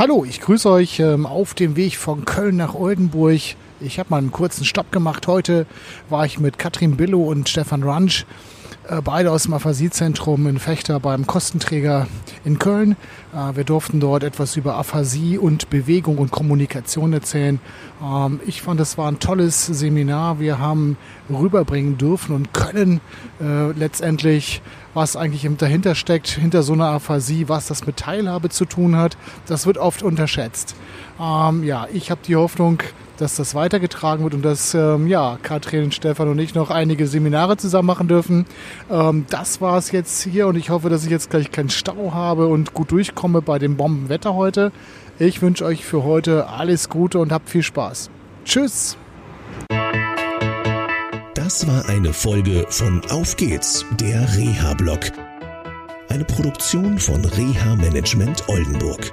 Hallo, ich grüße euch ähm, auf dem Weg von Köln nach Oldenburg. Ich habe mal einen kurzen Stopp gemacht. Heute war ich mit Katrin Billow und Stefan Runsch, äh, beide aus dem Aphasie-Zentrum in Fechter beim Kostenträger in Köln. Äh, wir durften dort etwas über Aphasie und Bewegung und Kommunikation erzählen. Ähm, ich fand, es war ein tolles Seminar. Wir haben rüberbringen dürfen und können äh, letztendlich was eigentlich dahinter steckt, hinter so einer Aphasie, was das mit Teilhabe zu tun hat. Das wird oft unterschätzt. Ähm, ja, ich habe die Hoffnung, dass das weitergetragen wird und dass ähm, ja, Katrin, Stefan und ich noch einige Seminare zusammen machen dürfen. Ähm, das war es jetzt hier und ich hoffe, dass ich jetzt gleich keinen Stau habe und gut durchkomme bei dem Bombenwetter heute. Ich wünsche euch für heute alles Gute und habt viel Spaß. Tschüss! Das war eine Folge von Auf geht's, der Reha-Blog. Eine Produktion von Reha Management Oldenburg.